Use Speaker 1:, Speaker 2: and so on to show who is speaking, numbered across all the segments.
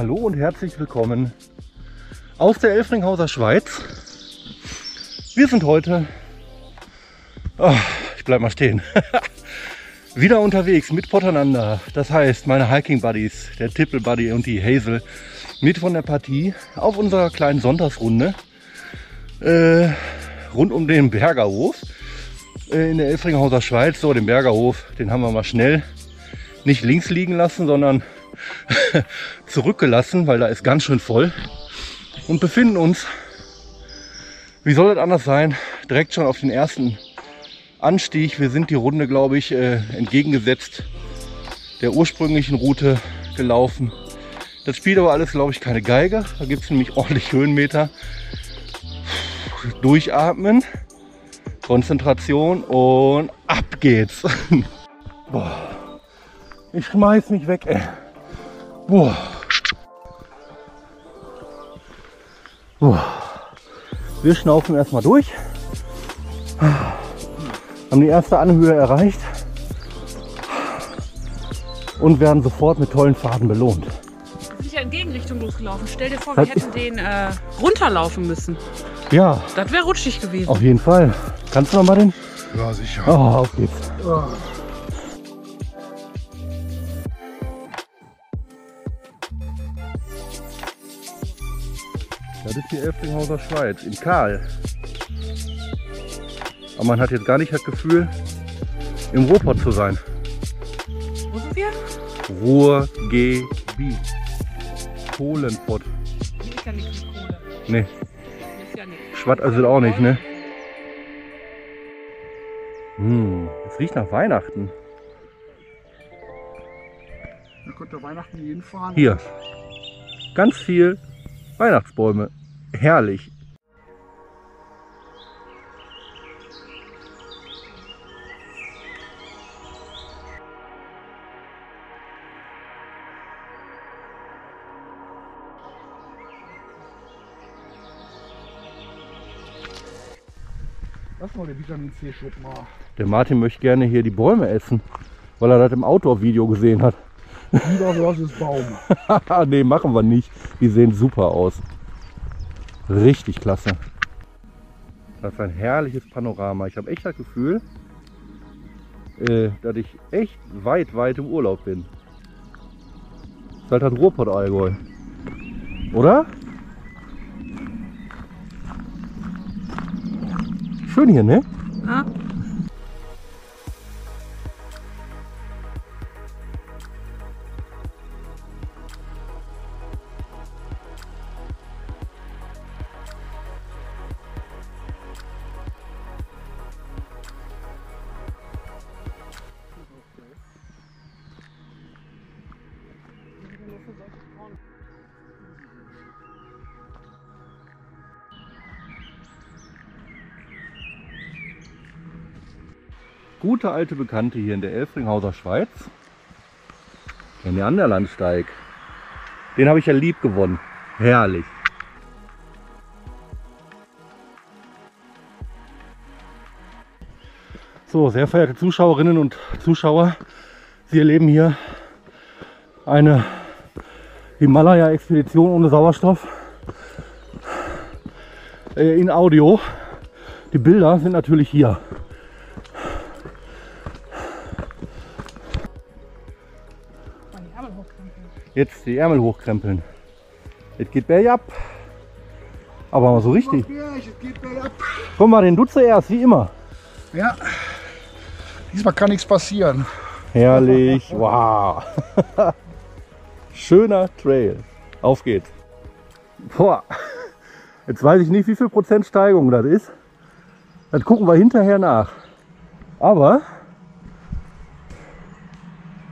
Speaker 1: Hallo und herzlich willkommen aus der Elfringhauser Schweiz. Wir sind heute, oh, ich bleib mal stehen, wieder unterwegs mit Potternander. Das heißt, meine Hiking Buddies, der Tippel Buddy und die Hazel mit von der Partie auf unserer kleinen Sonntagsrunde äh, rund um den Bergerhof äh, in der Elfringhauser Schweiz. So, den Bergerhof, den haben wir mal schnell nicht links liegen lassen, sondern zurückgelassen, weil da ist ganz schön voll und befinden uns, wie soll das anders sein, direkt schon auf den ersten Anstieg. Wir sind die Runde, glaube ich, äh, entgegengesetzt der ursprünglichen Route gelaufen. Das spielt aber alles, glaube ich, keine Geige. Da gibt es nämlich ordentlich Höhenmeter. Durchatmen, Konzentration und ab geht's. Boah. Ich schmeiß mich weg, ey. Boah. Boah. Wir schnaufen erstmal durch. Haben die erste Anhöhe erreicht und werden sofort mit tollen Faden belohnt.
Speaker 2: Wir sind ja in Gegenrichtung losgelaufen. Stell dir vor,
Speaker 1: Das
Speaker 2: wir hätten den äh, runterlaufen müssen.
Speaker 1: Ja,
Speaker 2: Das wäre rutschig gewesen.
Speaker 1: auf jeden Fall. Kannst du noch mal den?
Speaker 3: Ja, sicher.
Speaker 1: Oh, auf geht's. Das ist die Elfringhauser Schweiz, in Kahl. Aber man hat jetzt gar nicht das Gefühl, im Ruhrpott zu sein.
Speaker 2: Wo sind wir?
Speaker 1: Ruhrgebiet. Kohlenpott.
Speaker 2: Hier ist ja nichts mit Kohle.
Speaker 1: Nee,
Speaker 2: Hier ist ja nichts.
Speaker 1: Schwatt also auch nicht, ne? Hm, es riecht nach Weihnachten.
Speaker 3: Da könnte Weihnachten jeden fahren.
Speaker 1: Hier. Ganz viel Weihnachtsbäume. Herrlich.
Speaker 3: Lass mal den Vitamin C-Schub mal.
Speaker 1: Der Martin möchte gerne hier die Bäume essen, weil er das im Outdoor-Video gesehen hat.
Speaker 3: Lieber versus Baum.
Speaker 1: nee, machen wir nicht. Die sehen super aus. Richtig klasse. Das ist ein herrliches Panorama. Ich habe echt das Gefühl, äh, dass ich echt weit, weit im Urlaub bin. Das ist halt das Ruhrpott-Allgäu. Oder? Schön hier, ne?
Speaker 2: Ah,
Speaker 1: Gute alte Bekannte hier in der Elfringhauser Schweiz. Der Neanderlandsteig. Den habe ich ja lieb gewonnen. Herrlich. So, sehr verehrte Zuschauerinnen und Zuschauer, Sie erleben hier eine Himalaya-Expedition ohne Sauerstoff äh, in Audio. Die Bilder sind natürlich hier. Jetzt die Ärmel hochkrempeln. Es geht bergab. Aber mal so richtig. Komm mal, den du zuerst, wie immer.
Speaker 3: Ja. Diesmal kann nichts passieren.
Speaker 1: Herrlich. Wow. Schöner Trail. Auf geht's. Boah. Jetzt weiß ich nicht, wie viel Prozent Steigung das ist. Das gucken wir hinterher nach. Aber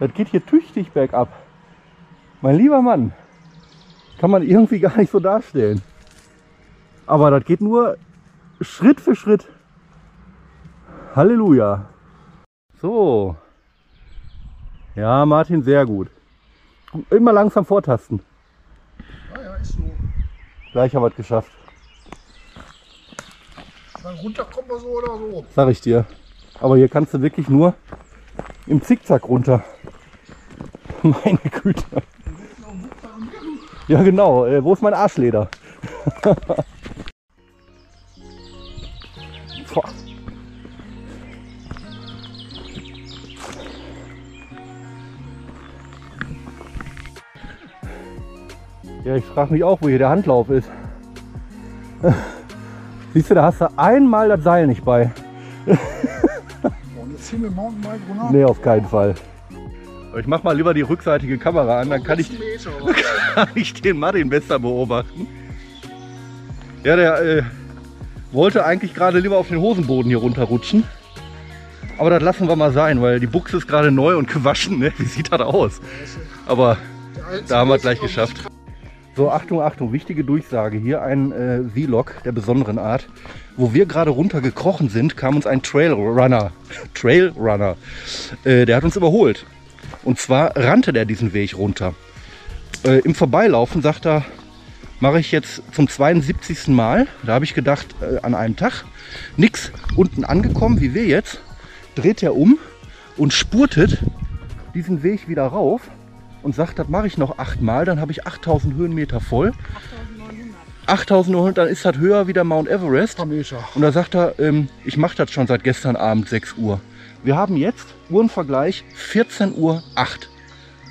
Speaker 1: das geht hier tüchtig bergab. Mein lieber Mann. Kann man irgendwie gar nicht so darstellen. Aber das geht nur Schritt für Schritt. Halleluja. So, Ja, Martin, sehr gut. Immer langsam vortasten.
Speaker 3: Ja, ja, ist so.
Speaker 1: Gleich haben wir es geschafft.
Speaker 3: Dann runter kommt man so oder so.
Speaker 1: Sag ich dir. Aber hier kannst du wirklich nur im Zickzack runter. Meine Güte. Ja, genau. Äh, wo ist mein Arschleder? Ja, ich frage mich auch, wo hier der Handlauf ist. Siehst du, da hast du einmal das Seil nicht bei.
Speaker 3: Jetzt ziehen wir Mountainbike.
Speaker 1: Nee, auf keinen Fall. Ich mach mal lieber die rückseitige Kamera an, dann kann ich, kann ich den Martin besser beobachten. Ja, der äh, wollte eigentlich gerade lieber auf den Hosenboden hier runterrutschen. Aber das lassen wir mal sein, weil die Buchse ist gerade neu und gewaschen. Ne? Wie sieht das aus? Aber da haben wir es gleich geschafft. So, Achtung, Achtung, wichtige Durchsage. Hier ein äh, Vlog der besonderen Art. Wo wir gerade runtergekrochen sind, kam uns ein Trailrunner. Trailrunner. Äh, der hat uns überholt. Und zwar rannte der diesen Weg runter. Äh, Im Vorbeilaufen sagt er, mache ich jetzt zum 72. Mal. Da habe ich gedacht, äh, an einem Tag. Nix. Unten angekommen, wie wir jetzt, dreht er um und spurtet diesen Weg wieder rauf und sagt, das mache ich noch achtmal, dann habe ich 8000 Höhenmeter voll.
Speaker 2: 8900.
Speaker 1: 8900, dann ist das höher wie der Mount Everest. Und da sagt er, ähm, ich mache das schon seit gestern Abend 6 Uhr. Wir haben jetzt Uhrenvergleich 14 Uhr 8.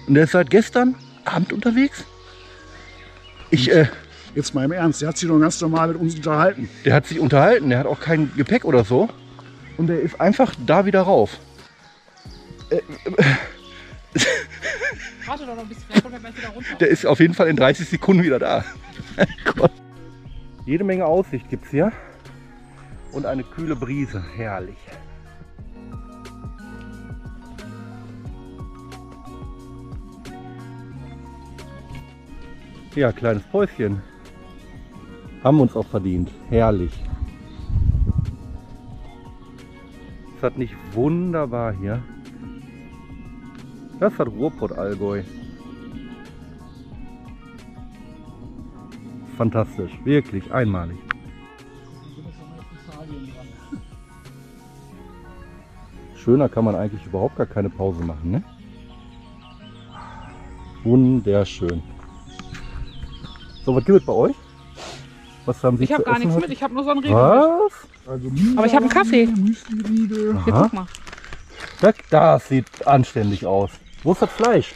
Speaker 1: Und der ist seit gestern Abend unterwegs. Ich, äh,
Speaker 3: Jetzt mal im Ernst, der hat sich doch ganz normal mit uns unterhalten.
Speaker 1: der hat sich unterhalten, der hat auch kein Gepäck oder so. Und der ist einfach da wieder rauf.
Speaker 2: Warte doch noch ein bisschen, vielleicht kommt er gleich wieder runter.
Speaker 1: Der ist auf jeden Fall in 30 Sekunden wieder da. Gott. Jede Menge Aussicht gibt es hier. Und eine kühle Brise. Herrlich. Ja, kleines Päuschen. Haben uns auch verdient. Herrlich. Ist das nicht wunderbar hier? Das hat Ruhrpott-Allgäu. Fantastisch, wirklich einmalig. Schöner kann man eigentlich überhaupt gar keine Pause machen, ne? Wunderschön. So, was gibt es bei euch? Was haben Sie
Speaker 2: Ich habe gar nichts mit, ich habe nur so einen Riegel.
Speaker 1: Was?
Speaker 3: Also
Speaker 2: Aber ich hab einen Kaffee.
Speaker 3: Müsli-Riegel.
Speaker 2: Hier, guck mal.
Speaker 1: Das, das sieht anständig aus. Wo ist das Fleisch?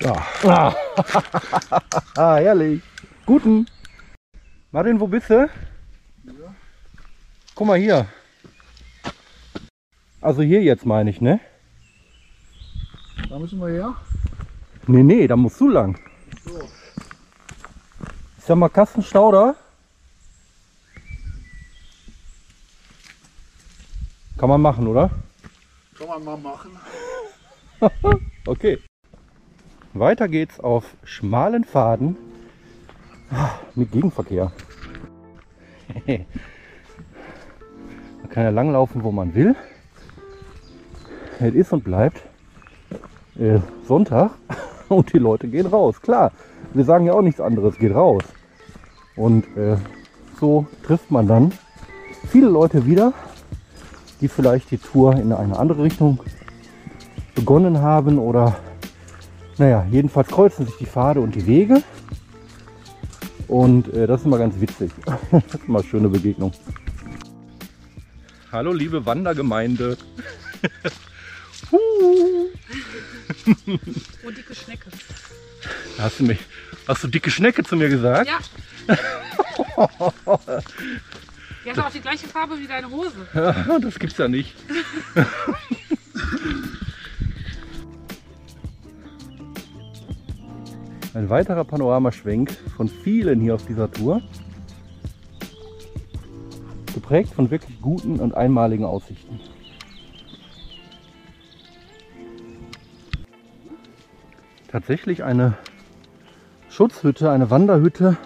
Speaker 3: Ja.
Speaker 1: Ah, ah herrlich. Guten. Martin, wo bist du? Guck mal hier. Also hier jetzt meine ich, ne?
Speaker 3: Da müssen wir her.
Speaker 1: Nee, nee, da musst du lang. Ich sag mal Kastenstauder. Kann man machen, oder?
Speaker 3: Kann man mal machen.
Speaker 1: Okay. Weiter geht's auf schmalen Pfaden mit Gegenverkehr. man kann ja langlaufen, wo man will. Es ist und bleibt äh, Sonntag und die Leute gehen raus. Klar, wir sagen ja auch nichts anderes, geht raus. Und äh, so trifft man dann viele Leute wieder, die vielleicht die Tour in eine andere Richtung begonnen haben oder naja, jedenfalls kreuzen sich die Pfade und die Wege und äh, das ist immer ganz witzig. das ist immer eine schöne Begegnung. Hallo liebe Wandergemeinde. Huh.
Speaker 2: Oh, dicke Schnecke.
Speaker 1: hast, du mich, hast du dicke Schnecke zu mir gesagt?
Speaker 2: Ja. Die hat auch die gleiche Farbe wie deine Hose.
Speaker 1: Ja, das gibt's ja nicht. Ein weiterer Panoramaschwenk von vielen hier auf dieser Tour. Geprägt von wirklich guten und einmaligen Aussichten. Tatsächlich eine Schutzhütte, eine Wanderhütte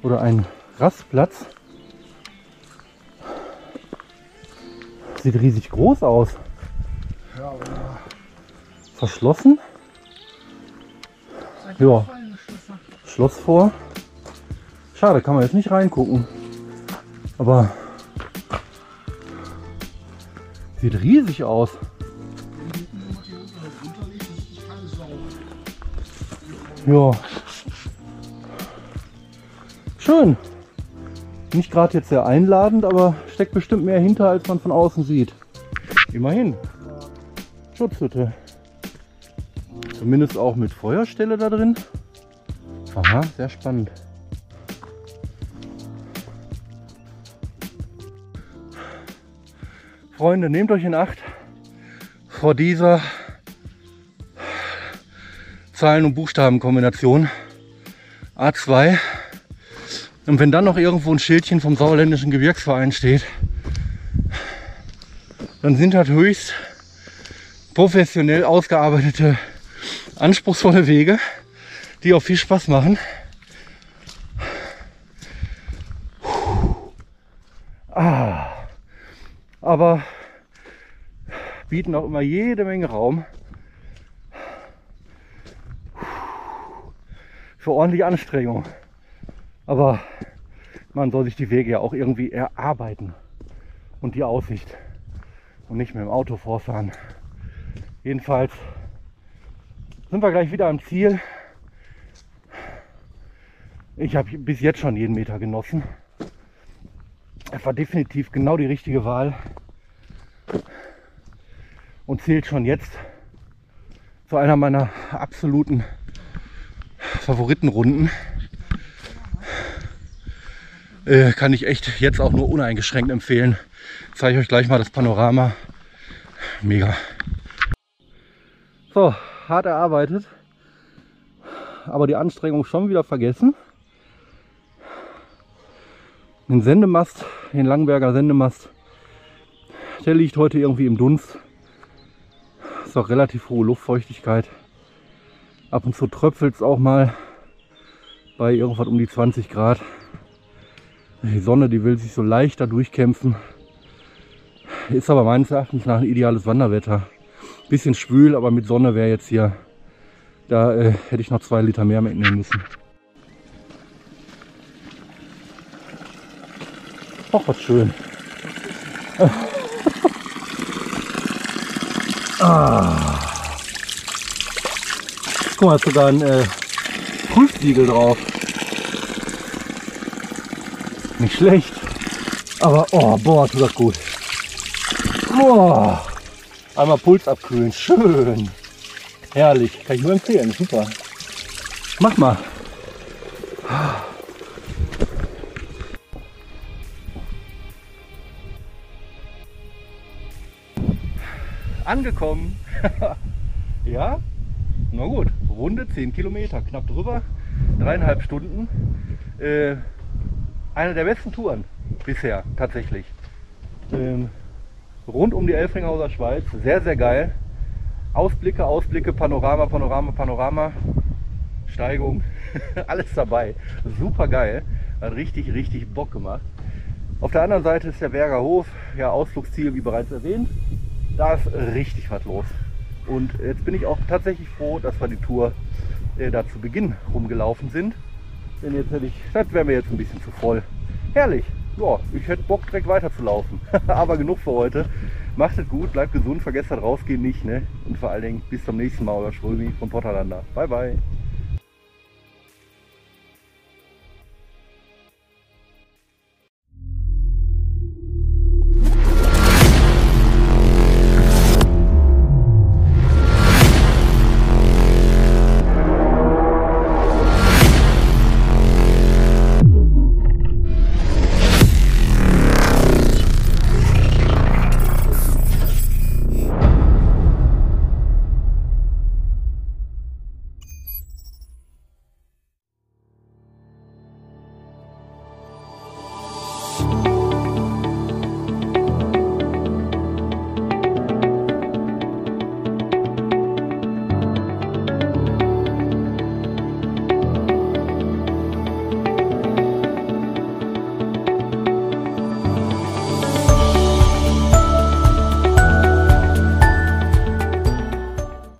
Speaker 1: oder ein Rastplatz Sieht riesig groß aus.
Speaker 3: Ja, aber
Speaker 1: Verschlossen? Ja. Schloss vor. Schade, kann man jetzt nicht reingucken. Aber sieht riesig aus. Ja. Schön. Nicht gerade jetzt sehr einladend, aber steckt bestimmt mehr hinter, als man von außen sieht. Immerhin. Schutzhütte. Zumindest auch mit Feuerstelle da drin. Aha, sehr spannend. Freunde, nehmt euch in Acht vor dieser Zahlen- und Buchstabenkombination A2. Und wenn dann noch irgendwo ein Schildchen vom Sauerländischen Gebirgsverein steht, dann sind das höchst professionell ausgearbeitete, anspruchsvolle Wege, die auch viel Spaß machen. Ah, aber bieten auch immer jede Menge Raum für ordentliche Anstrengung. Aber man soll sich die Wege ja auch irgendwie erarbeiten und die Aussicht und nicht mit dem Auto vorfahren. Jedenfalls sind wir gleich wieder am Ziel. Ich habe bis jetzt schon jeden Meter genossen. Es war definitiv genau die richtige Wahl und zählt schon jetzt zu einer meiner absoluten Favoritenrunden. Äh, kann ich echt jetzt auch nur uneingeschränkt empfehlen. Zeige ich euch gleich mal das Panorama. Mega. So, hart erarbeitet. Aber die Anstrengung schon wieder vergessen. Den Sendemast, den Langberger Sendemast, der liegt heute irgendwie im Dunst. Ist auch relativ hohe Luftfeuchtigkeit. Ab und zu tröpfelt es auch mal bei irgendwas um die 20 Grad. Die Sonne, die will sich so leicht da durchkämpfen. Ist aber meines Erachtens nach ein ideales Wanderwetter. Bisschen schwül, aber mit Sonne wäre jetzt hier, da äh, hätte ich noch zwei Liter mehr mitnehmen müssen. Ach, was schön. ah. Guck mal, ist sogar ein äh, Prüfsiegel drauf. Nicht schlecht. Aber, oh, boah, tut das gut. Boah. Einmal Puls abkühlen. Schön. Herrlich. Kann ich nur empfehlen. Super. Mach mal. Angekommen. ja? Na gut. Runde 10 Kilometer. Knapp drüber. Dreieinhalb Stunden. Äh, eine der besten Touren bisher tatsächlich. Ähm, rund um die Elfringhauser Schweiz. Sehr, sehr geil. Ausblicke, Ausblicke, Panorama, Panorama, Panorama, Steigung, alles dabei. Super geil. Hat richtig, richtig Bock gemacht. Auf der anderen Seite ist der Berger Hof, ja Ausflugsziel wie bereits erwähnt. Da ist richtig was los. Und jetzt bin ich auch tatsächlich froh, dass wir die Tour äh, da zu Beginn rumgelaufen sind. Denn jetzt hätte ich, das wäre mir jetzt ein bisschen zu voll. Herrlich. Ja, ich hätte Bock direkt weiterzulaufen. Aber genug für heute. Macht es gut, bleibt gesund, vergesst das rausgehen nicht. Ne? Und vor allen Dingen bis zum nächsten Mal, euer Schrömi von Potterlander. Bye bye.